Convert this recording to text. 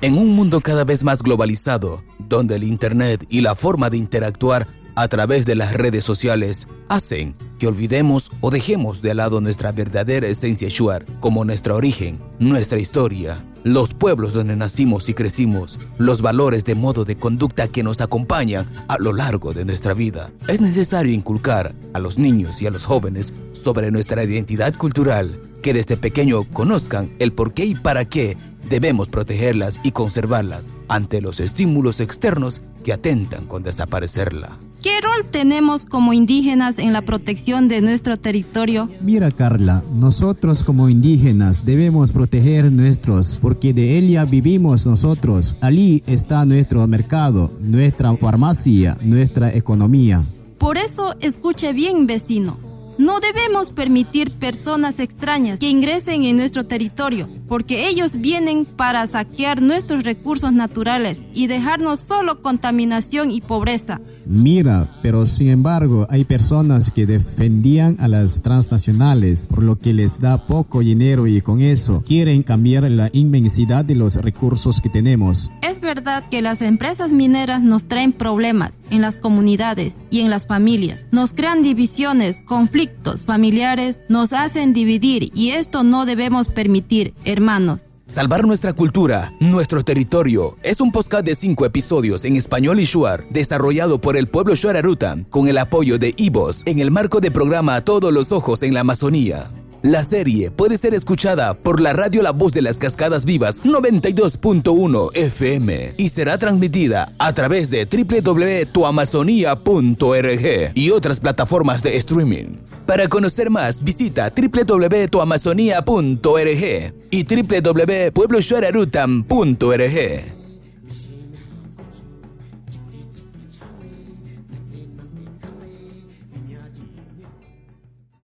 En un mundo cada vez más globalizado, donde el Internet y la forma de interactuar a través de las redes sociales hacen que olvidemos o dejemos de lado nuestra verdadera esencia shuar, como nuestro origen, nuestra historia, los pueblos donde nacimos y crecimos, los valores de modo de conducta que nos acompañan a lo largo de nuestra vida. Es necesario inculcar a los niños y a los jóvenes sobre nuestra identidad cultural, que desde pequeño conozcan el por qué y para qué debemos protegerlas y conservarlas ante los estímulos externos que atentan con desaparecerla. ¿Qué rol tenemos como indígenas en la protección de nuestro territorio? Mira Carla, nosotros como indígenas debemos proteger nuestros, porque de ella vivimos nosotros. Allí está nuestro mercado, nuestra farmacia, nuestra economía. Por eso escuche bien vecino. No debemos permitir personas extrañas que ingresen en nuestro territorio, porque ellos vienen para saquear nuestros recursos naturales y dejarnos solo contaminación y pobreza. Mira, pero sin embargo hay personas que defendían a las transnacionales por lo que les da poco dinero y con eso quieren cambiar la inmensidad de los recursos que tenemos. Es verdad que las empresas mineras nos traen problemas en las comunidades y en las familias. Nos crean divisiones, conflictos familiares nos hacen dividir y esto no debemos permitir, hermanos. Salvar nuestra cultura, nuestro territorio, es un podcast de cinco episodios en español y shuar, desarrollado por el pueblo Shuararuta, con el apoyo de Ivos, en el marco de programa Todos los Ojos en la Amazonía. La serie puede ser escuchada por la radio La Voz de las Cascadas Vivas 92.1 FM y será transmitida a través de www.tuamazonia.org y otras plataformas de streaming. Para conocer más, visita www.tuamazonia.org y www.puebloshuararutam.org.